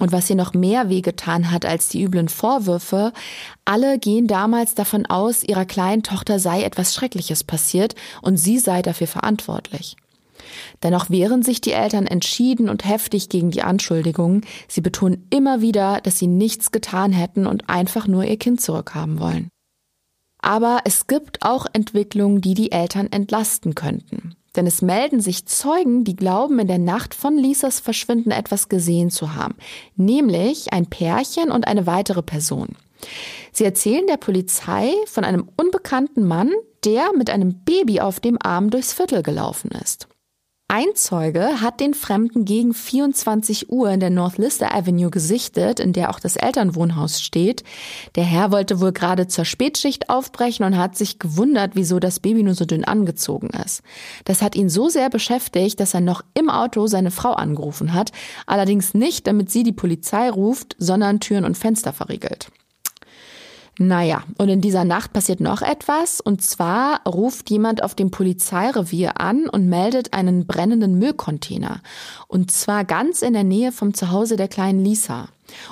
Und was ihr noch mehr wehgetan hat als die üblen Vorwürfe, alle gehen damals davon aus, ihrer kleinen Tochter sei etwas Schreckliches passiert und sie sei dafür verantwortlich. Dennoch wehren sich die Eltern entschieden und heftig gegen die Anschuldigungen. Sie betonen immer wieder, dass sie nichts getan hätten und einfach nur ihr Kind zurückhaben wollen. Aber es gibt auch Entwicklungen, die die Eltern entlasten könnten. Denn es melden sich Zeugen, die glauben, in der Nacht von Lisas Verschwinden etwas gesehen zu haben. Nämlich ein Pärchen und eine weitere Person. Sie erzählen der Polizei von einem unbekannten Mann, der mit einem Baby auf dem Arm durchs Viertel gelaufen ist. Ein Zeuge hat den Fremden gegen 24 Uhr in der North Lister Avenue gesichtet, in der auch das Elternwohnhaus steht. Der Herr wollte wohl gerade zur Spätschicht aufbrechen und hat sich gewundert, wieso das Baby nur so dünn angezogen ist. Das hat ihn so sehr beschäftigt, dass er noch im Auto seine Frau angerufen hat, allerdings nicht, damit sie die Polizei ruft, sondern Türen und Fenster verriegelt. Naja, und in dieser Nacht passiert noch etwas, und zwar ruft jemand auf dem Polizeirevier an und meldet einen brennenden Müllcontainer. Und zwar ganz in der Nähe vom Zuhause der kleinen Lisa.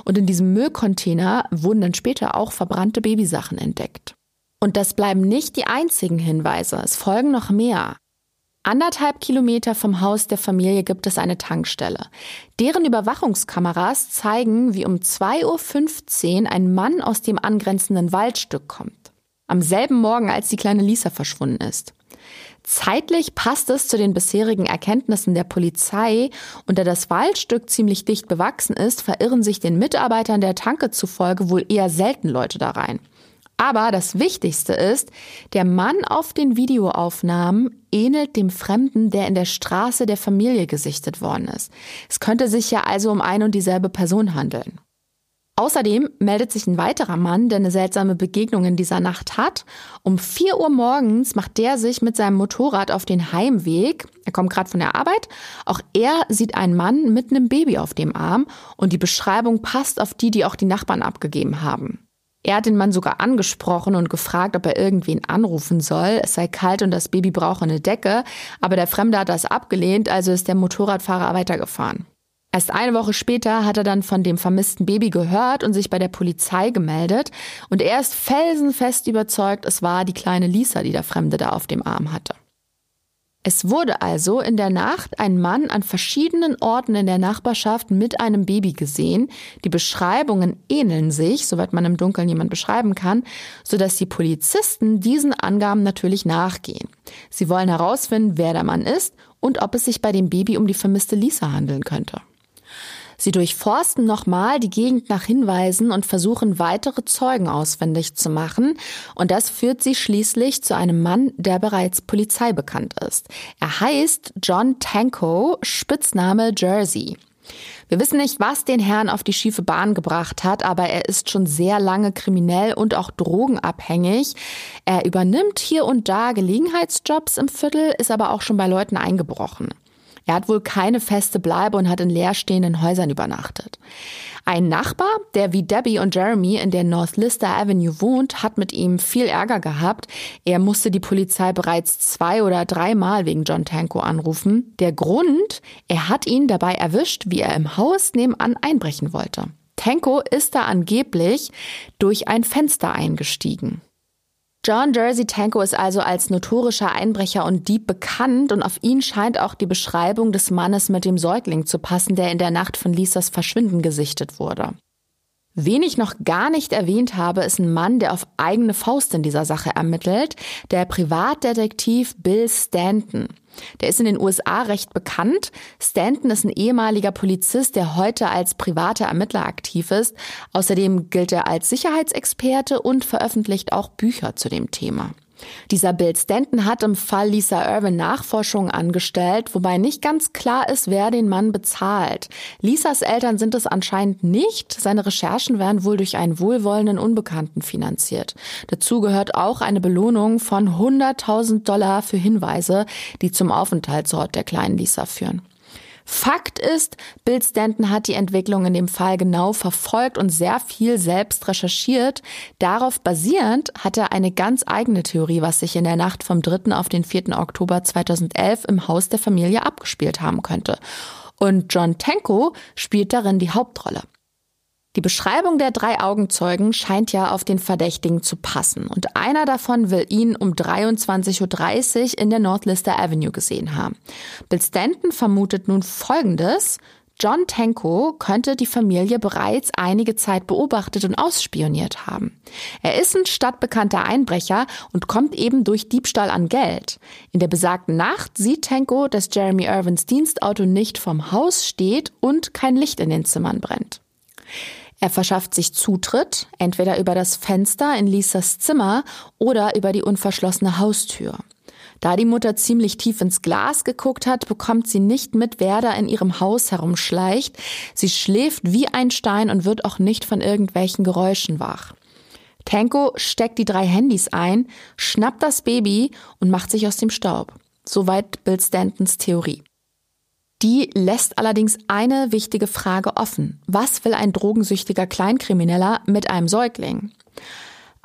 Und in diesem Müllcontainer wurden dann später auch verbrannte Babysachen entdeckt. Und das bleiben nicht die einzigen Hinweise, es folgen noch mehr. Anderthalb Kilometer vom Haus der Familie gibt es eine Tankstelle. Deren Überwachungskameras zeigen, wie um 2.15 Uhr ein Mann aus dem angrenzenden Waldstück kommt. Am selben Morgen, als die kleine Lisa verschwunden ist. Zeitlich passt es zu den bisherigen Erkenntnissen der Polizei und da das Waldstück ziemlich dicht bewachsen ist, verirren sich den Mitarbeitern der Tanke zufolge wohl eher selten Leute da rein. Aber das Wichtigste ist, der Mann auf den Videoaufnahmen ähnelt dem Fremden, der in der Straße der Familie gesichtet worden ist. Es könnte sich ja also um ein und dieselbe Person handeln. Außerdem meldet sich ein weiterer Mann, der eine seltsame Begegnung in dieser Nacht hat. Um 4 Uhr morgens macht der sich mit seinem Motorrad auf den Heimweg. Er kommt gerade von der Arbeit. Auch er sieht einen Mann mit einem Baby auf dem Arm und die Beschreibung passt auf die, die auch die Nachbarn abgegeben haben. Er hat den Mann sogar angesprochen und gefragt, ob er irgendwen anrufen soll. Es sei kalt und das Baby brauche eine Decke, aber der Fremde hat das abgelehnt, also ist der Motorradfahrer weitergefahren. Erst eine Woche später hat er dann von dem vermissten Baby gehört und sich bei der Polizei gemeldet. Und er ist felsenfest überzeugt, es war die kleine Lisa, die der Fremde da auf dem Arm hatte. Es wurde also in der Nacht ein Mann an verschiedenen Orten in der Nachbarschaft mit einem Baby gesehen. Die Beschreibungen ähneln sich, soweit man im Dunkeln jemand beschreiben kann, sodass die Polizisten diesen Angaben natürlich nachgehen. Sie wollen herausfinden, wer der Mann ist und ob es sich bei dem Baby um die vermisste Lisa handeln könnte. Sie durchforsten nochmal die Gegend nach Hinweisen und versuchen weitere Zeugen auswendig zu machen. Und das führt sie schließlich zu einem Mann, der bereits Polizei bekannt ist. Er heißt John Tanko, Spitzname Jersey. Wir wissen nicht, was den Herrn auf die schiefe Bahn gebracht hat, aber er ist schon sehr lange kriminell und auch drogenabhängig. Er übernimmt hier und da Gelegenheitsjobs im Viertel, ist aber auch schon bei Leuten eingebrochen. Er hat wohl keine feste Bleibe und hat in leerstehenden Häusern übernachtet. Ein Nachbar, der wie Debbie und Jeremy in der North Lister Avenue wohnt, hat mit ihm viel Ärger gehabt. Er musste die Polizei bereits zwei oder dreimal wegen John Tanko anrufen. Der Grund, er hat ihn dabei erwischt, wie er im Haus nebenan einbrechen wollte. Tanko ist da angeblich durch ein Fenster eingestiegen. John Jersey Tanko ist also als notorischer Einbrecher und Dieb bekannt und auf ihn scheint auch die Beschreibung des Mannes mit dem Säugling zu passen, der in der Nacht von Lisas Verschwinden gesichtet wurde. Wen ich noch gar nicht erwähnt habe, ist ein Mann, der auf eigene Faust in dieser Sache ermittelt, der Privatdetektiv Bill Stanton. Der ist in den USA recht bekannt. Stanton ist ein ehemaliger Polizist, der heute als privater Ermittler aktiv ist. Außerdem gilt er als Sicherheitsexperte und veröffentlicht auch Bücher zu dem Thema. Dieser Bill Stanton hat im Fall Lisa Irvin Nachforschungen angestellt, wobei nicht ganz klar ist, wer den Mann bezahlt. Lisas Eltern sind es anscheinend nicht. Seine Recherchen werden wohl durch einen wohlwollenden Unbekannten finanziert. Dazu gehört auch eine Belohnung von 100.000 Dollar für Hinweise, die zum Aufenthaltsort der kleinen Lisa führen. Fakt ist, Bill Stanton hat die Entwicklung in dem Fall genau verfolgt und sehr viel selbst recherchiert. Darauf basierend hat er eine ganz eigene Theorie, was sich in der Nacht vom 3. auf den 4. Oktober 2011 im Haus der Familie abgespielt haben könnte. Und John Tenko spielt darin die Hauptrolle. Die Beschreibung der drei Augenzeugen scheint ja auf den Verdächtigen zu passen und einer davon will ihn um 23.30 Uhr in der North Lister Avenue gesehen haben. Bill Stanton vermutet nun Folgendes. John Tenko könnte die Familie bereits einige Zeit beobachtet und ausspioniert haben. Er ist ein stadtbekannter Einbrecher und kommt eben durch Diebstahl an Geld. In der besagten Nacht sieht Tenko, dass Jeremy Irvins Dienstauto nicht vom Haus steht und kein Licht in den Zimmern brennt. Er verschafft sich Zutritt, entweder über das Fenster in Lisas Zimmer oder über die unverschlossene Haustür. Da die Mutter ziemlich tief ins Glas geguckt hat, bekommt sie nicht mit, wer da in ihrem Haus herumschleicht. Sie schläft wie ein Stein und wird auch nicht von irgendwelchen Geräuschen wach. Tanko steckt die drei Handys ein, schnappt das Baby und macht sich aus dem Staub. Soweit Bill Stantons Theorie. Die lässt allerdings eine wichtige Frage offen. Was will ein drogensüchtiger Kleinkrimineller mit einem Säugling?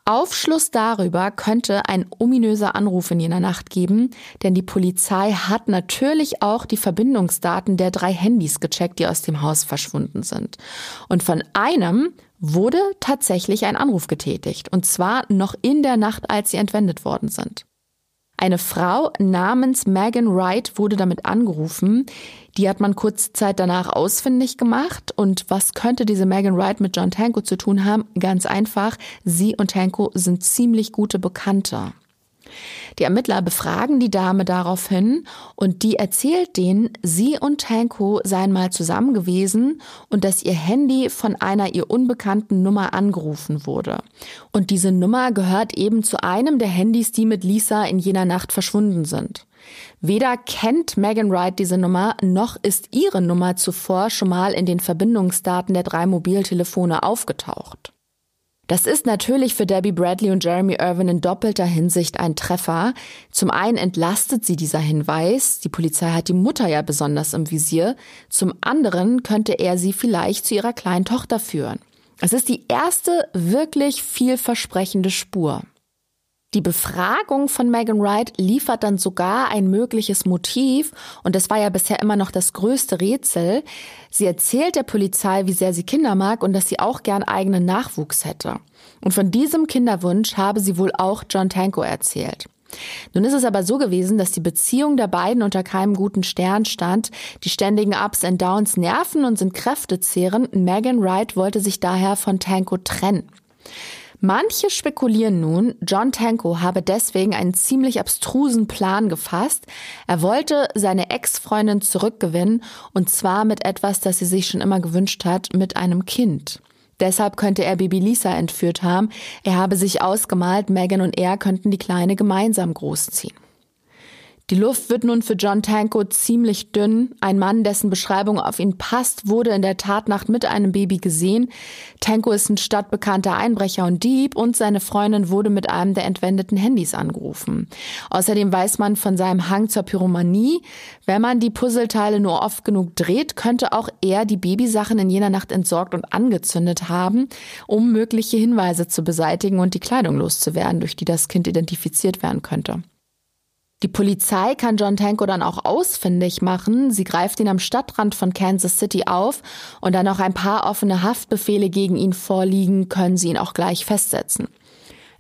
Aufschluss darüber könnte ein ominöser Anruf in jener Nacht geben, denn die Polizei hat natürlich auch die Verbindungsdaten der drei Handys gecheckt, die aus dem Haus verschwunden sind. Und von einem wurde tatsächlich ein Anruf getätigt, und zwar noch in der Nacht, als sie entwendet worden sind. Eine Frau namens Megan Wright wurde damit angerufen. Die hat man kurze Zeit danach ausfindig gemacht. Und was könnte diese Megan Wright mit John Tanko zu tun haben? Ganz einfach, sie und Tanko sind ziemlich gute Bekannte. Die Ermittler befragen die Dame daraufhin und die erzählt denen, sie und Tanko seien mal zusammen gewesen und dass ihr Handy von einer ihr unbekannten Nummer angerufen wurde. Und diese Nummer gehört eben zu einem der Handys, die mit Lisa in jener Nacht verschwunden sind. Weder kennt Megan Wright diese Nummer, noch ist ihre Nummer zuvor schon mal in den Verbindungsdaten der drei Mobiltelefone aufgetaucht. Das ist natürlich für Debbie Bradley und Jeremy Irvin in doppelter Hinsicht ein Treffer. Zum einen entlastet sie dieser Hinweis, die Polizei hat die Mutter ja besonders im Visier, zum anderen könnte er sie vielleicht zu ihrer kleinen Tochter führen. Es ist die erste wirklich vielversprechende Spur. Die Befragung von Megan Wright liefert dann sogar ein mögliches Motiv und das war ja bisher immer noch das größte Rätsel. Sie erzählt der Polizei, wie sehr sie Kinder mag und dass sie auch gern eigenen Nachwuchs hätte. Und von diesem Kinderwunsch habe sie wohl auch John Tanko erzählt. Nun ist es aber so gewesen, dass die Beziehung der beiden unter keinem guten Stern stand. Die ständigen Ups and Downs nerven und sind kräftezehrend. Megan Wright wollte sich daher von Tanko trennen. Manche spekulieren nun, John Tanko habe deswegen einen ziemlich abstrusen Plan gefasst. Er wollte seine Ex-Freundin zurückgewinnen und zwar mit etwas, das sie sich schon immer gewünscht hat, mit einem Kind. Deshalb könnte er Baby Lisa entführt haben. Er habe sich ausgemalt, Megan und er könnten die Kleine gemeinsam großziehen. Die Luft wird nun für John Tanko ziemlich dünn. Ein Mann, dessen Beschreibung auf ihn passt, wurde in der Tatnacht mit einem Baby gesehen. Tanko ist ein stadtbekannter Einbrecher und Dieb und seine Freundin wurde mit einem der entwendeten Handys angerufen. Außerdem weiß man von seinem Hang zur Pyromanie. Wenn man die Puzzleteile nur oft genug dreht, könnte auch er die Babysachen in jener Nacht entsorgt und angezündet haben, um mögliche Hinweise zu beseitigen und die Kleidung loszuwerden, durch die das Kind identifiziert werden könnte. Die Polizei kann John Tanko dann auch ausfindig machen. Sie greift ihn am Stadtrand von Kansas City auf und da noch ein paar offene Haftbefehle gegen ihn vorliegen, können sie ihn auch gleich festsetzen.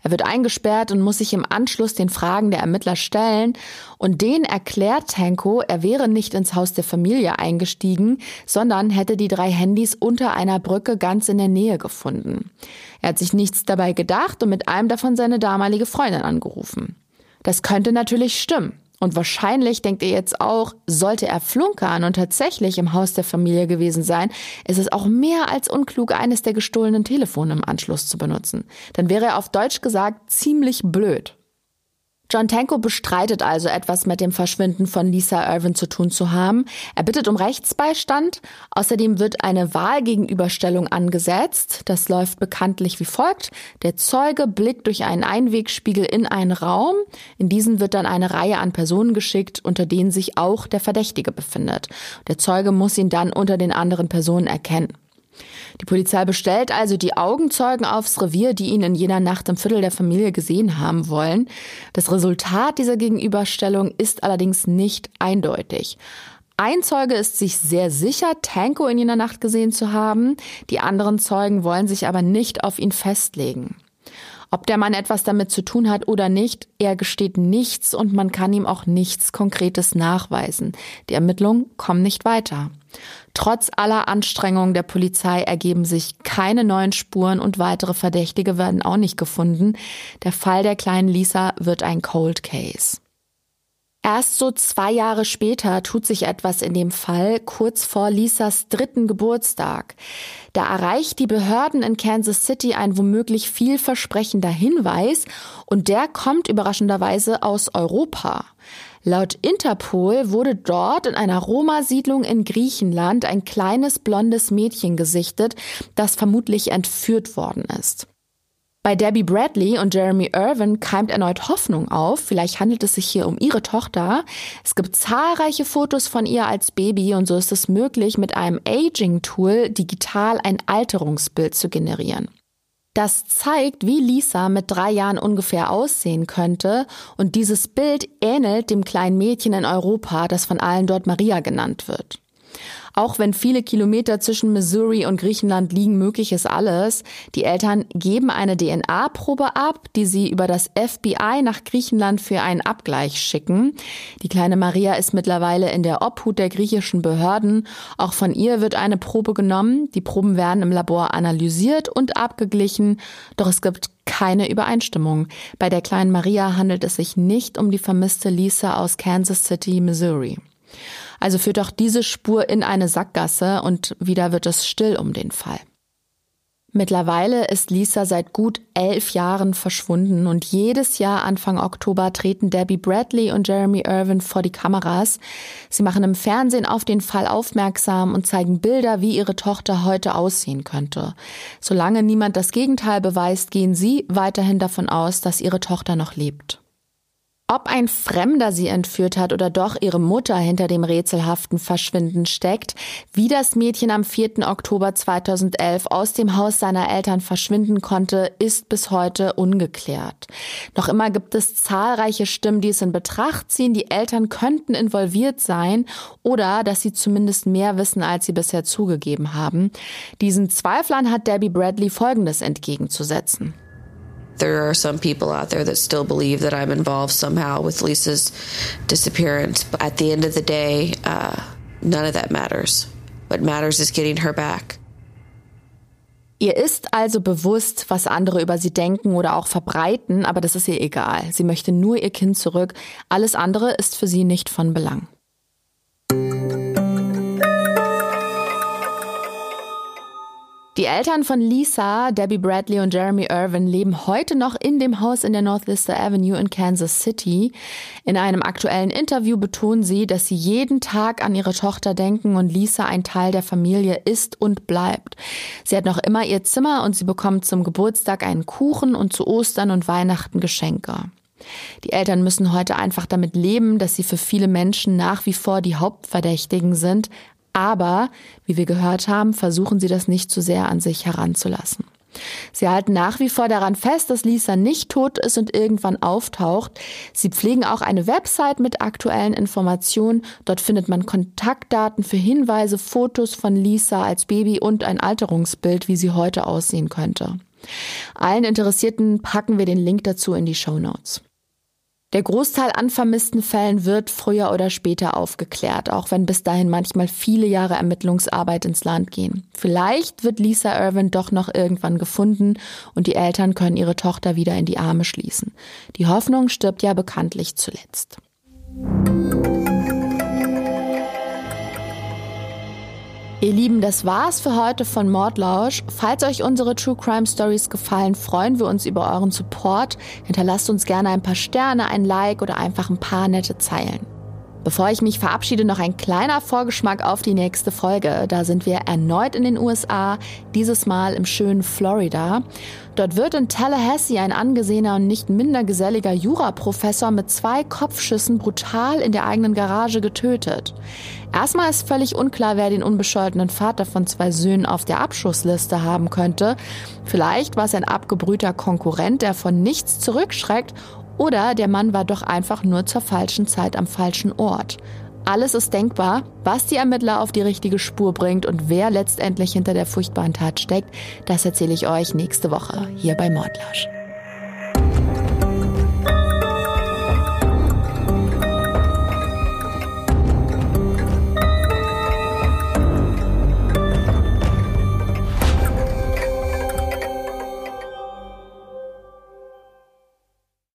Er wird eingesperrt und muss sich im Anschluss den Fragen der Ermittler stellen. Und den erklärt Tanko, er wäre nicht ins Haus der Familie eingestiegen, sondern hätte die drei Handys unter einer Brücke ganz in der Nähe gefunden. Er hat sich nichts dabei gedacht und mit einem davon seine damalige Freundin angerufen. Das könnte natürlich stimmen. Und wahrscheinlich denkt ihr jetzt auch, sollte er flunkern und tatsächlich im Haus der Familie gewesen sein, ist es auch mehr als unklug, eines der gestohlenen Telefone im Anschluss zu benutzen. Dann wäre er auf Deutsch gesagt ziemlich blöd. John Tanko bestreitet also etwas mit dem Verschwinden von Lisa Irvin zu tun zu haben. Er bittet um Rechtsbeistand. Außerdem wird eine Wahlgegenüberstellung angesetzt. Das läuft bekanntlich wie folgt. Der Zeuge blickt durch einen Einwegspiegel in einen Raum. In diesen wird dann eine Reihe an Personen geschickt, unter denen sich auch der Verdächtige befindet. Der Zeuge muss ihn dann unter den anderen Personen erkennen. Die Polizei bestellt also die Augenzeugen aufs Revier, die ihn in jener Nacht im Viertel der Familie gesehen haben wollen. Das Resultat dieser Gegenüberstellung ist allerdings nicht eindeutig. Ein Zeuge ist sich sehr sicher, Tanko in jener Nacht gesehen zu haben. Die anderen Zeugen wollen sich aber nicht auf ihn festlegen. Ob der Mann etwas damit zu tun hat oder nicht, er gesteht nichts und man kann ihm auch nichts Konkretes nachweisen. Die Ermittlungen kommen nicht weiter. Trotz aller Anstrengungen der Polizei ergeben sich keine neuen Spuren und weitere Verdächtige werden auch nicht gefunden. Der Fall der kleinen Lisa wird ein Cold Case. Erst so zwei Jahre später tut sich etwas in dem Fall, kurz vor Lisas dritten Geburtstag. Da erreicht die Behörden in Kansas City ein womöglich vielversprechender Hinweis und der kommt überraschenderweise aus Europa. Laut Interpol wurde dort in einer Roma-Siedlung in Griechenland ein kleines blondes Mädchen gesichtet, das vermutlich entführt worden ist. Bei Debbie Bradley und Jeremy Irvin keimt erneut Hoffnung auf. Vielleicht handelt es sich hier um ihre Tochter. Es gibt zahlreiche Fotos von ihr als Baby und so ist es möglich, mit einem Aging-Tool digital ein Alterungsbild zu generieren. Das zeigt, wie Lisa mit drei Jahren ungefähr aussehen könnte und dieses Bild ähnelt dem kleinen Mädchen in Europa, das von allen dort Maria genannt wird. Auch wenn viele Kilometer zwischen Missouri und Griechenland liegen, möglich ist alles. Die Eltern geben eine DNA-Probe ab, die sie über das FBI nach Griechenland für einen Abgleich schicken. Die kleine Maria ist mittlerweile in der Obhut der griechischen Behörden. Auch von ihr wird eine Probe genommen. Die Proben werden im Labor analysiert und abgeglichen. Doch es gibt keine Übereinstimmung. Bei der kleinen Maria handelt es sich nicht um die vermisste Lisa aus Kansas City, Missouri. Also führt auch diese Spur in eine Sackgasse und wieder wird es still um den Fall. Mittlerweile ist Lisa seit gut elf Jahren verschwunden und jedes Jahr Anfang Oktober treten Debbie Bradley und Jeremy Irvin vor die Kameras. Sie machen im Fernsehen auf den Fall aufmerksam und zeigen Bilder, wie ihre Tochter heute aussehen könnte. Solange niemand das Gegenteil beweist, gehen sie weiterhin davon aus, dass ihre Tochter noch lebt. Ob ein Fremder sie entführt hat oder doch ihre Mutter hinter dem rätselhaften Verschwinden steckt, wie das Mädchen am 4. Oktober 2011 aus dem Haus seiner Eltern verschwinden konnte, ist bis heute ungeklärt. Noch immer gibt es zahlreiche Stimmen, die es in Betracht ziehen, die Eltern könnten involviert sein oder dass sie zumindest mehr wissen, als sie bisher zugegeben haben. Diesen Zweiflern hat Debbie Bradley Folgendes entgegenzusetzen. There are some people out there that still believe that I'm involved somehow with Lisa's disappearance. But at the end of the day, uh, none of that matters. What matters is getting her back. Ihr ist also bewusst, was andere über sie denken oder auch verbreiten, aber das ist ihr egal. Sie möchte nur ihr Kind zurück. Alles andere ist für sie nicht von Belang. Die Eltern von Lisa, Debbie Bradley und Jeremy Irvin leben heute noch in dem Haus in der North Lister Avenue in Kansas City. In einem aktuellen Interview betonen sie, dass sie jeden Tag an ihre Tochter denken und Lisa ein Teil der Familie ist und bleibt. Sie hat noch immer ihr Zimmer und sie bekommt zum Geburtstag einen Kuchen und zu Ostern und Weihnachten Geschenke. Die Eltern müssen heute einfach damit leben, dass sie für viele Menschen nach wie vor die Hauptverdächtigen sind, aber, wie wir gehört haben, versuchen sie das nicht zu sehr an sich heranzulassen. Sie halten nach wie vor daran fest, dass Lisa nicht tot ist und irgendwann auftaucht. Sie pflegen auch eine Website mit aktuellen Informationen. Dort findet man Kontaktdaten für Hinweise, Fotos von Lisa als Baby und ein Alterungsbild, wie sie heute aussehen könnte. Allen Interessierten packen wir den Link dazu in die Show Notes. Der Großteil an vermissten Fällen wird früher oder später aufgeklärt, auch wenn bis dahin manchmal viele Jahre Ermittlungsarbeit ins Land gehen. Vielleicht wird Lisa Irvin doch noch irgendwann gefunden und die Eltern können ihre Tochter wieder in die Arme schließen. Die Hoffnung stirbt ja bekanntlich zuletzt. Ihr Lieben, das war's für heute von Mordlausch. Falls euch unsere True Crime Stories gefallen, freuen wir uns über euren Support. Hinterlasst uns gerne ein paar Sterne, ein Like oder einfach ein paar nette Zeilen. Bevor ich mich verabschiede, noch ein kleiner Vorgeschmack auf die nächste Folge. Da sind wir erneut in den USA, dieses Mal im schönen Florida. Dort wird in Tallahassee ein angesehener und nicht minder geselliger Juraprofessor mit zwei Kopfschüssen brutal in der eigenen Garage getötet. Erstmal ist völlig unklar, wer den unbescholtenen Vater von zwei Söhnen auf der Abschussliste haben könnte. Vielleicht war es ein abgebrühter Konkurrent, der von nichts zurückschreckt oder der Mann war doch einfach nur zur falschen Zeit am falschen Ort. Alles ist denkbar. Was die Ermittler auf die richtige Spur bringt und wer letztendlich hinter der furchtbaren Tat steckt, das erzähle ich euch nächste Woche hier bei Mordlausch.